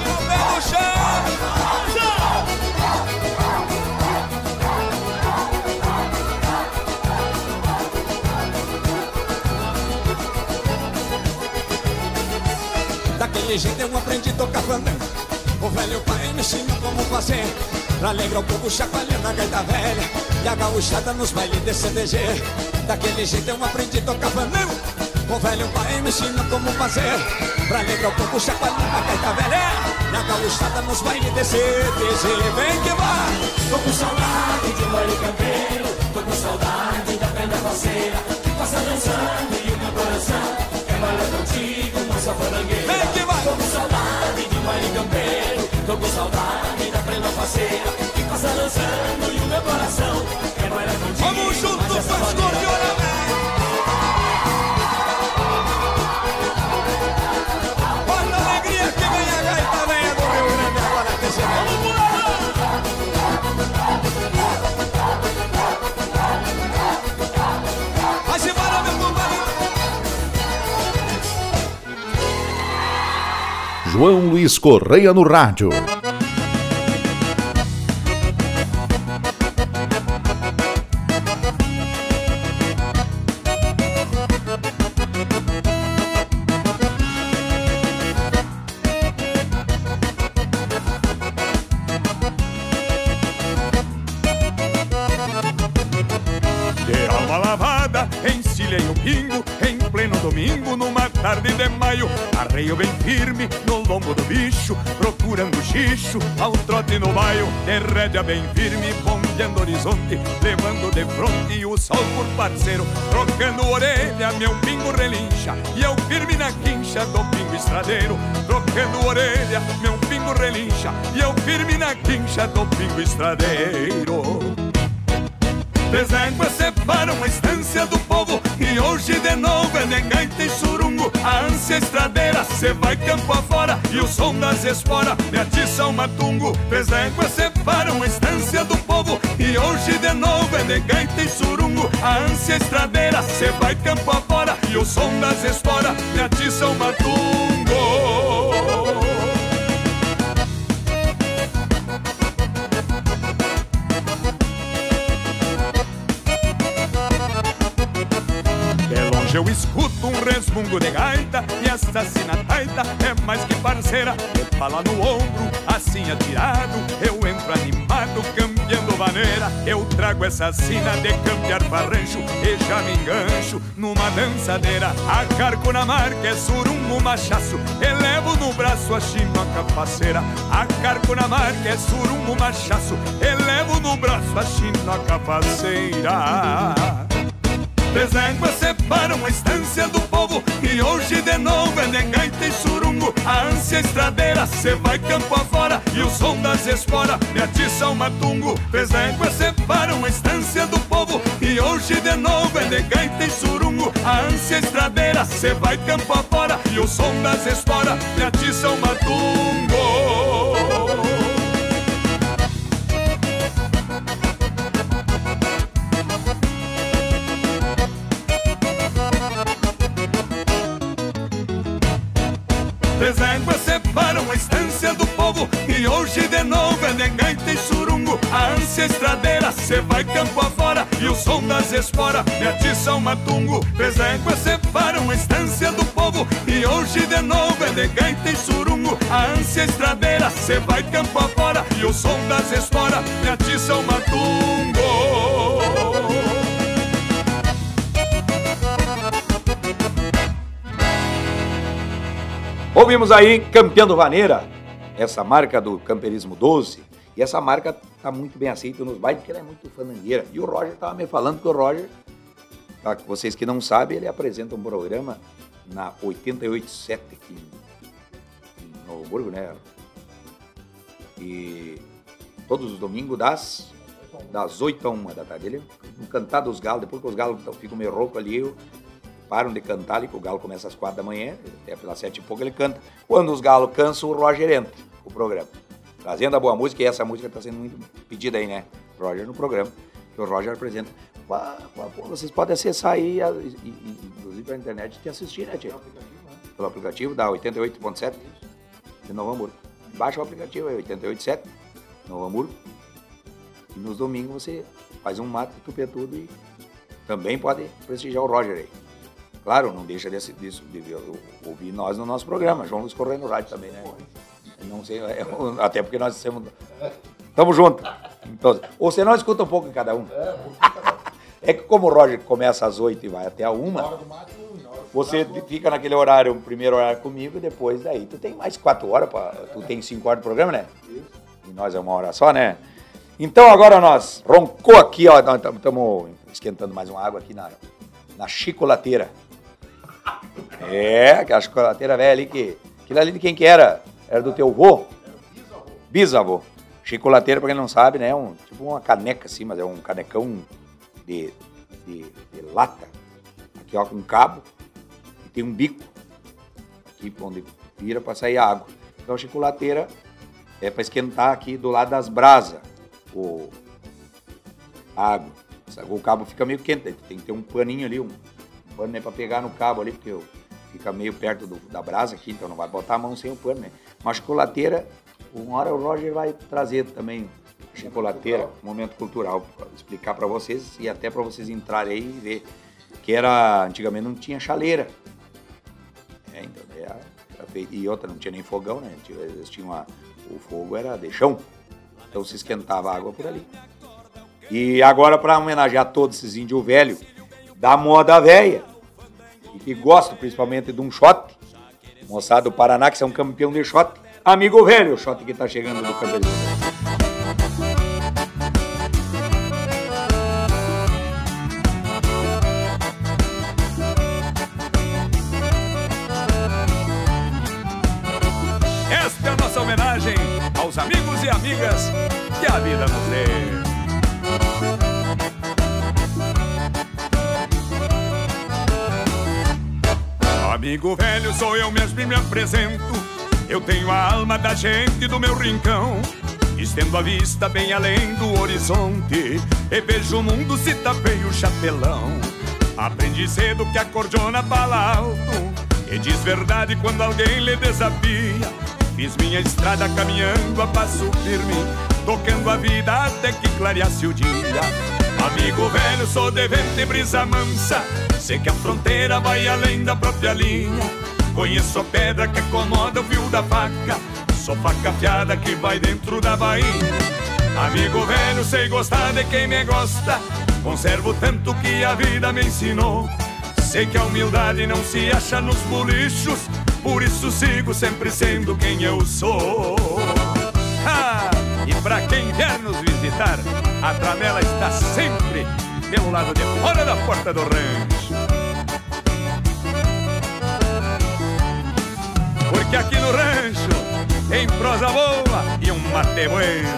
O pé no chão! Daquele jeito eu aprendi a tocar fandango O velho pai me ensinou como fazer Pra alegrar o povo chacoalhando a gaita velha E a gauchada nos bailes de CDG Daquele jeito eu aprendi a tocar fandango O velho pai me ensinou como fazer Pra alegrar o povo chacoalhando a gaita velha E a gauchada nos bailes de CDG Vem que vai! Tô com saudade de um baile campeiro Tô com saudade da prenda faceira Que passa dançando e o meu coração Quer bailar contigo, moça fandangueira Vem que vai! Tô com saudade de um baile campeiro Tô com saudade da prenda faceira Que passa dançando e o meu coração Quer bailar contigo, Vamos junto, mas essa faz maneira- cordiona, velho! Olha a alegria que vem a gaita velha do Rio Grande agora, TCB. Vai se embora, meu compadre! João Luiz Correia no rádio. Bem firme, bombeando horizonte, levando de fronte o sol por parceiro, trocando orelha, meu pingo relincha, e eu firme na quincha do pingo estradeiro, trocando orelha, meu pingo relincha, e eu firme na quincha do pingo estradeiro. Três éguas separam a estância do povo. E hoje de novo é de gaita e surungo. A ânsia estradeira, cê vai campo afora. E o som das esporas me atiça o matungo. Três éguas separam a estância do povo. E hoje de novo é de gaita e surungo. A ânsia estradeira, cê vai campo afora. E o som das esporas me atiça o matungo eu escuto um resmungo de gaita E essa sinataita é mais que parceira. Me fala no ombro, assim atirado Eu entro animado, cambiando maneira Eu trago essa sina de cambiar farrancho E já me engancho numa dançadeira. Acarco na marca, é surungo machaço Elevo no braço a chino a capaceira Acarco na marca, é surungo machaço Elevo no braço a chino a capaceira Três éguas separam a estância do povo. E hoje de novo é de gaita e surungo. A ânsia estradeira, cê vai campo afora. E o som das esporas me atiça o matungo. Três éguas separam a estância do povo. E hoje de novo é de gaita e surungo. A ânsia estradeira, cê vai campo afora. E o som das esporas me atiça o matungo Três éguas separam a estância do povo. E hoje de novo é de gaita e surungo. A ânsia estradeira, cê vai campo afora. E o som das esporas me atiça o matungo. Três éguas separam a estância do povo. E hoje de novo é de gaita e surungo. A ânsia estradeira, cê vai campo afora. E o som das esporas me atiça o matungo Ouvimos aí Campeando Vaneira, essa marca do Camperismo 12. E essa marca tá muito bem aceita nos bailes porque ela é muito fanangueira. E o Roger tava me falando que o Roger, tá, vocês que não sabem, ele apresenta um programa na 887 aqui em Novo Hamburgo, né? E todos os domingos das das 8 a 1 da tarde. Ele no cantar dos galos, depois que os galos ficam meio roucos ali, eu param de cantar ali, que o galo começa às quatro da manhã, até pelas sete e pouco ele canta. Quando os galos cansam, o Roger entra o programa. Trazendo a boa música, e essa música está sendo muito pedida aí, né? Roger no programa, que o Roger apresenta. vocês podem acessar aí, inclusive pela internet, e assistir, né, Tia? Pelo aplicativo da 88.7 de Novo Hamburgo. Baixa o aplicativo aí, 88.7, Novo Hamburgo. E nos domingos você faz um mato, tupetudo e também pode prestigiar o Roger aí. Claro, não deixa disso, disso de ouvir nós no nosso programa. Vamos correr no rádio também, né? Não sei, é, [LAUGHS] até porque nós estamos. Tamo junto. Então, ou você não escuta um pouco em cada um. [LAUGHS] É que como o Roger começa às oito e vai até a uma, você fica naquele horário, o primeiro horário comigo, e depois daí tu tem mais quatro horas, pra, tu tem cinco horas de programa, né? E nós é uma hora só, né? Então agora nós roncou aqui, ó, estamos esquentando mais uma água aqui na, na chicolateira. É, aquela chocolateira velha ali que. Aquilo ali de quem que era? Era do teu vô? Bisavô. Chocolateira, pra quem não sabe, né? É um, tipo uma caneca assim, mas é um canecão de, de, de lata. Aqui, ó, com um cabo. E tem um bico. Aqui onde vira pra sair água. Então a chocolateira é pra esquentar aqui do lado das brasas. O, a água. O cabo fica meio quente, tem que ter um paninho ali, um, pano né, para pegar no cabo ali, porque eu, fica meio perto do, da brasa aqui, então não vai botar a mão sem o pano, né? Mas chocolateira, uma hora o Roger vai trazer também chocolateira, momento cultural, para explicar para vocês e até para vocês entrarem aí e ver que era, antigamente não tinha chaleira. É, então, era, era feito, e outra, não tinha nem fogão, né? Eles tinham a, o fogo era de chão, então se esquentava a água por ali. E agora, para homenagear todos esses índios velhos, da moda velha. e que gosta principalmente de um shot, moçada do Paraná, que são campeão de shot, amigo velho, o shot que tá chegando do campeonato. Sou eu mesmo e me apresento. Eu tenho a alma da gente do meu rincão. Estendo a vista bem além do horizonte. E vejo o mundo se tapei o chapelão. Aprendi cedo que a cordiona fala alto. E diz verdade quando alguém lhe desafia. Fiz minha estrada caminhando a passo firme. Tocando a vida até que clareasse o dia. Amigo velho, sou de vento e brisa mansa. Sei que a fronteira vai além da própria linha. Conheço a pedra que acomoda o fio da faca. Sou faca afiada que vai dentro da bainha. Amigo velho, sei gostar de quem me gosta. Conservo tanto que a vida me ensinou. Sei que a humildade não se acha nos bolichos. Por isso sigo sempre sendo quem eu sou. Ah, e pra quem vier nos visitar, a tramela está sempre pelo lado de fora da porta do rancho. Porque aqui no rancho tem prosa boa e um mate bueno.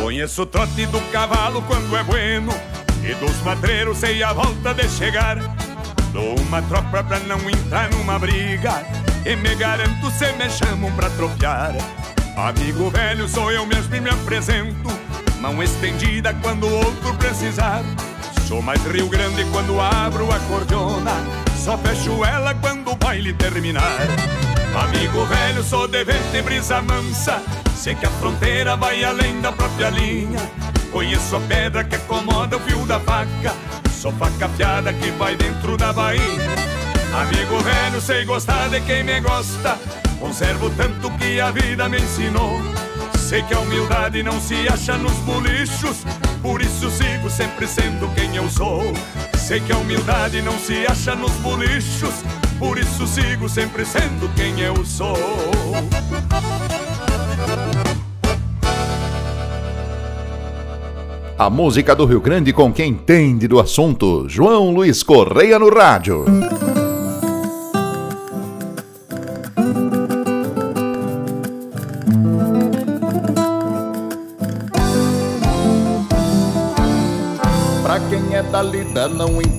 Conheço o trote do cavalo quando é bueno E dos madreiros sei a volta de chegar. Dou uma tropa pra não entrar numa briga E me garanto se me chamam pra tropear. Amigo velho sou eu mesmo e me apresento Mão estendida quando outro precisar. Sou mais Rio Grande quando abro a cordiona Só fecho ela quando o baile terminar. Amigo velho, sou de vento e brisa mansa Sei que a fronteira vai além da própria linha. Conheço a pedra que acomoda o fio da faca Sou faca afiada que vai dentro da bainha. Amigo velho, sei gostar de quem me gosta Conservo tanto que a vida me ensinou Sei que a humildade não se acha nos bolichos Por isso sigo sempre sendo quem eu sou Sei que a humildade não se acha nos bolichos Por isso sigo sempre sendo quem eu sou A música do Rio Grande com quem entende do assunto. João Luiz Correia no rádio.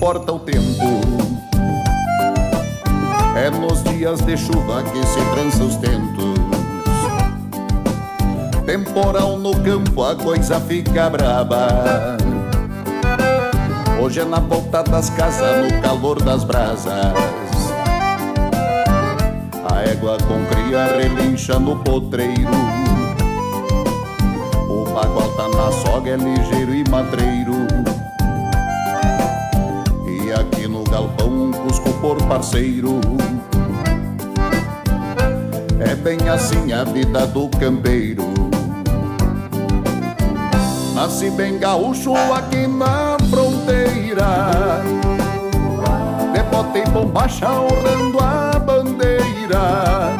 Importa o tempo. É nos dias de chuva que se trança os tentos. Temporal no campo a coisa fica braba. Hoje é na volta das casas, no calor das brasas. A égua com cria relincha no potreiro. O bagual tá na soga, é ligeiro e matreiro galpão cusco por parceiro. É bem assim a vida do campeiro. Nasci bem gaúcho aqui na fronteira. De bombacha honrando a bandeira.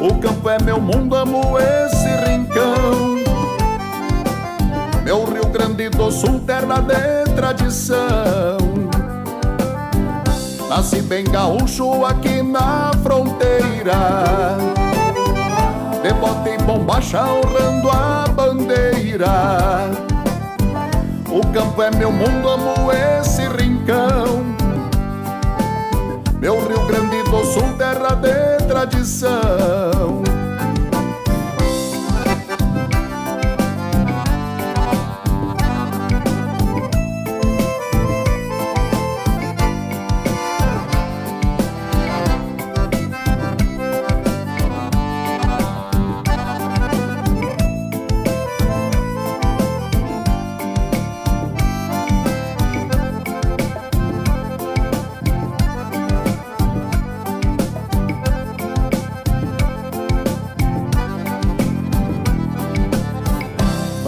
O campo é meu mundo, amo esse rincão. Meu Rio Grande do Sul, terra de tradição Nasci bem gaúcho aqui na fronteira. De bota e bombacha honrando a bandeira. O campo é meu mundo, amo esse rincão. Meu Rio Grande do Sul, terra de tradição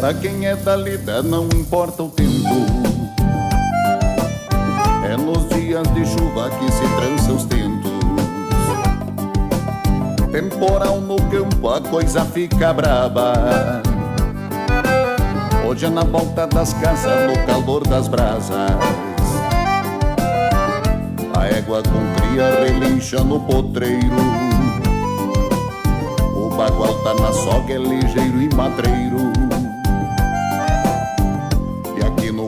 Pra quem é da lida não importa o tempo. É nos dias de chuva que se trança os tentos. Temporal no campo a coisa fica braba. Hoje é na volta das casas, no calor das brasas. A égua com cria relincha no potreiro. O bagual tá na soga, é ligeiro e matreiro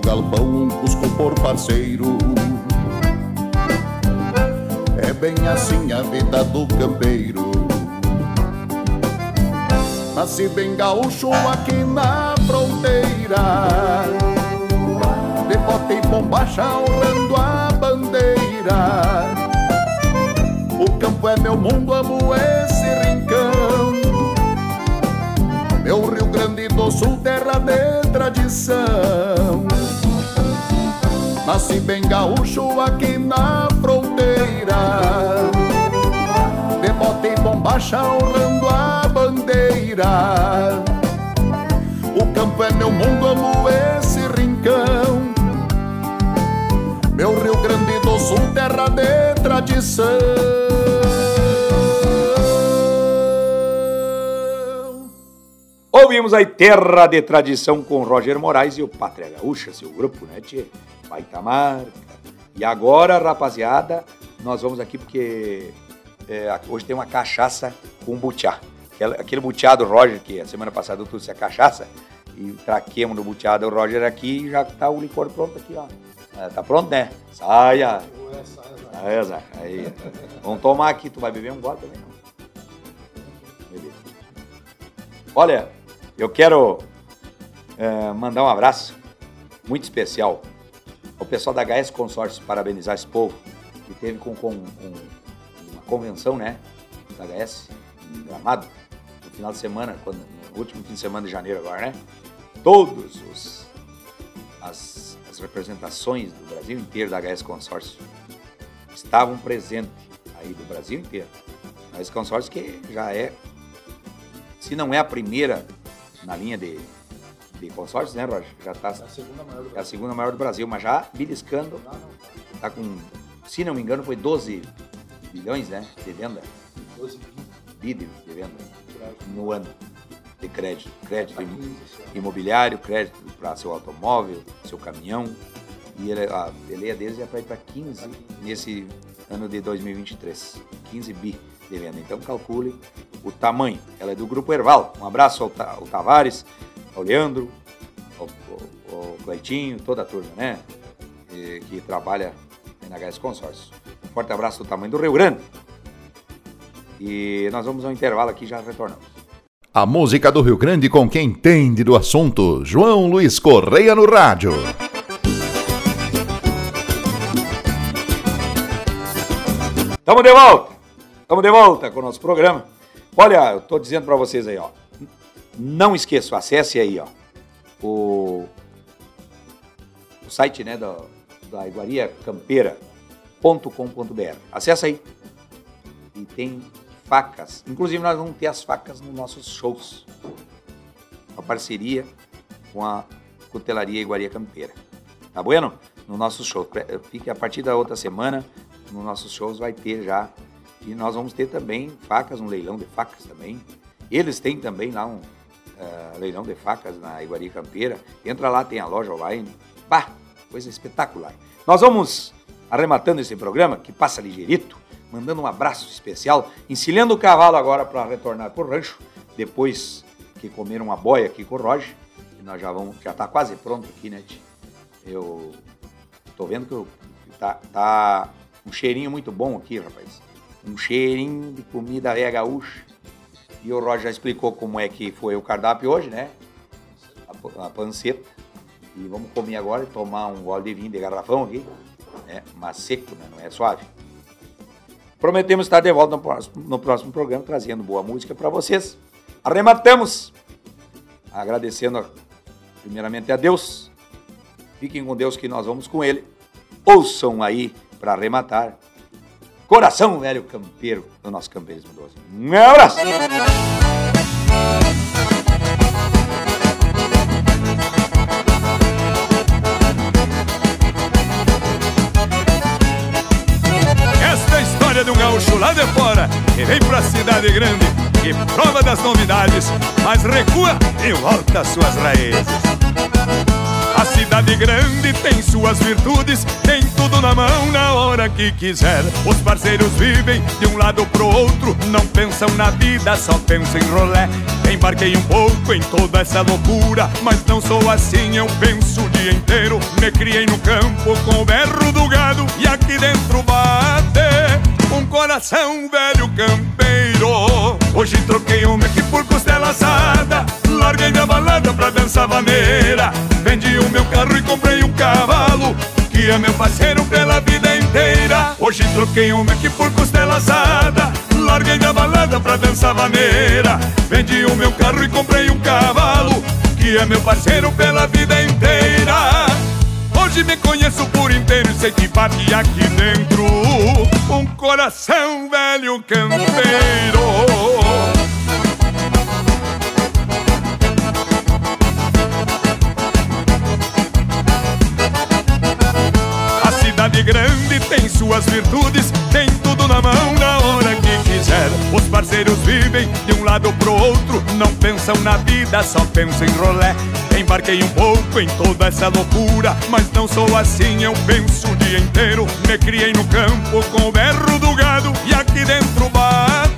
galpão um cusco por parceiro. É bem assim a vida do campeiro. Nasci bem gaúcho aqui na fronteira. De e bombacha honrando a bandeira. O campo é meu mundo, amo esse rincão. Meu Rio Grande do Sul, terra de tradição Nasci bem gaúcho aqui na fronteira. De bota e bombacha honrando a bandeira. O campo é meu mundo, amo esse rincão. Meu Rio Grande do Sul, terra de tradição. Ouvimos aí Terra de Tradição com Roger Moraes e o Pátria Gaúcha, seu grupo, né, Tchê? Baita marca. E agora, rapaziada, nós vamos aqui porque é, hoje tem uma cachaça com butiá. Aquele, butiá do Roger, que a semana passada eu trouxe a cachaça, e traquemos no butiá do Roger aqui e já tá o licor pronto aqui, ó. É, tá pronto, né? Saia! Saia, Zé. Aí. Vamos tomar aqui. Tu vai beber um gole também, não? Olha, eu quero é, mandar um abraço muito especial ao pessoal da HS Consórcio, parabenizar esse povo que teve com, com, com uma convenção, né, da HS, em Gramado, no final de semana, quando, no último fim de semana de janeiro agora, né? Todos os as, as representações do Brasil inteiro da HS Consórcio estavam presentes aí do Brasil inteiro. A HS Consórcio que já é, se não é a primeira na linha de, de consórcios, né, Roger? Já está É a segunda maior do é a segunda maior do Brasil, mas já beliscando, tá. Com, se não me engano, foi 12 bilhões, né, de venda, 12 bi de, venda no ano de crédito, crédito im- imobiliário, crédito para seu automóvel, seu caminhão, e ele, a peleia deles é para ir para 15 nesse ano de 2023, 15 bi de venda. Então calcule o tamanho. Ela é do Grupo Erval. Um abraço ao, Ta- ao Tavares, ao Leandro, ao, ao, ao Cleitinho, toda a turma, né? E- que trabalha na HS Consórcio. Um forte abraço do tamanho do Rio Grande. E nós vamos ao intervalo aqui e já retornamos. A música do Rio Grande com quem entende do assunto. João Luiz Correia no rádio. Tamo de volta! Tamo de volta com o nosso programa. Olha, eu tô dizendo pra vocês aí, ó. Não esqueçam, acesse aí, ó. O, o site, né, da, da iguaria campeira.com.br. Acesse aí. E tem facas. Inclusive, nós vamos ter as facas nos nossos shows. Uma parceria com a Cutelaria Iguaria Campeira. Tá bueno? No nosso show. Pre- Fique a partir da outra semana, nos nossos shows vai ter já. E nós vamos ter também facas, um leilão de facas também. Eles têm também lá um eh, leilão de facas na Iguaria Campeira. Entra lá, tem a loja online. Bah, coisa espetacular. Nós vamos arrematando esse programa, que passa ligeirito, mandando um abraço especial, encilhando o cavalo agora para retornar pro rancho, depois que comeram uma boia aqui com o Roger. E nós já vamos, já tá quase pronto aqui, né, Ti? Eu tô vendo que eu- tá, tá um cheirinho muito bom aqui, rapaz. Um cheirinho de comida velha gaúcha. E o Roger já explicou como é que foi o cardápio hoje, né? A, a panceta. E vamos comer agora e tomar um gole de vinho de garrafão aqui. Né? Mas seco, né? Não é suave. Prometemos estar de volta no próximo, no próximo programa, trazendo boa música para vocês. Arrematamos! Agradecendo primeiramente a Deus. Fiquem com Deus que nós vamos com Ele. Ouçam aí para arrematar. Coração velho campeiro do nosso campeirismo doce. Um abraço! Esta é história de um gaúcho lá de fora que vem pra cidade grande e prova das novidades, mas recua e volta às suas raízes. A cidade grande tem suas virtudes, tem tudo na mão na hora que quiser. Os parceiros vivem de um lado pro outro, não pensam na vida, só pensam em rolé. Embarquei um pouco em toda essa loucura, mas não sou assim, eu penso o dia inteiro. Me criei no campo com o berro do gado e aqui dentro bate um coração velho campeiro. Hoje troquei um aqui por costela assada, larguei da balada pra dançar vaneira. Vendi o meu carro e comprei um cavalo, que é meu parceiro pela vida inteira. Hoje troquei um aqui por costela assada, larguei da balada pra dançar vaneira. Vendi o meu carro e comprei um cavalo, que é meu parceiro pela vida inteira. Hoje me conheço por inteiro e sei que bate aqui dentro um coração velho campeiro. Cidade grande tem suas virtudes, tem tudo na mão na hora que quiser. Os parceiros vivem de um lado pro outro, não pensam na vida, só pensam em rolé. Embarquei um pouco em toda essa loucura, mas não sou assim, eu penso o dia inteiro. Me criei no campo com o berro do gado e aqui dentro bate um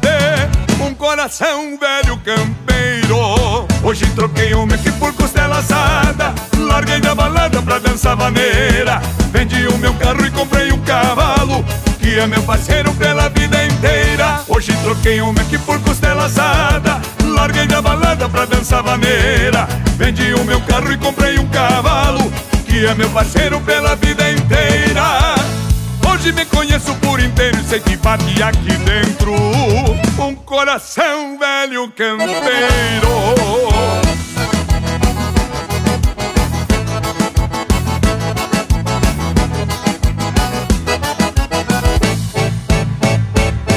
coração velho campeiro. Hoje troquei uma aqui por costela assada, larguei da balada pra dançar vaneira. Vendi o meu carro e comprei um cavalo, que é meu parceiro pela vida inteira. Hoje troquei uma aqui por costela assada, larguei da balada pra dançar vaneira. Vendi o meu carro e comprei um cavalo, que é meu parceiro pela vida inteira. Hoje me conheço por inteiro e sei que bate aqui dentro um coração velho campeiro.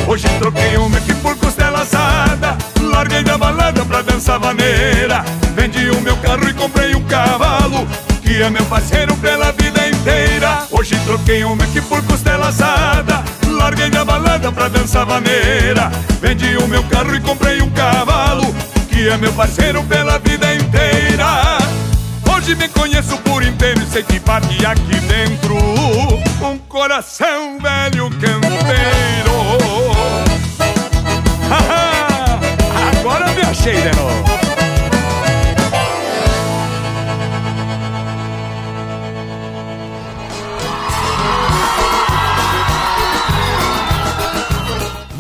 Hoje troquei uma aqui por costela assada Larguei da balada pra dançar vaneira Vendi o meu carro e comprei um cavalo Que é meu parceiro pela vida Hoje troquei uma aqui por costela assada. Larguei da balada pra dançar vaneira Vendi o meu carro e comprei um cavalo Que é meu parceiro pela vida inteira. Hoje me conheço por inteiro e sei que bate aqui dentro. Um coração velho campeiro [LAUGHS] Agora me achei de novo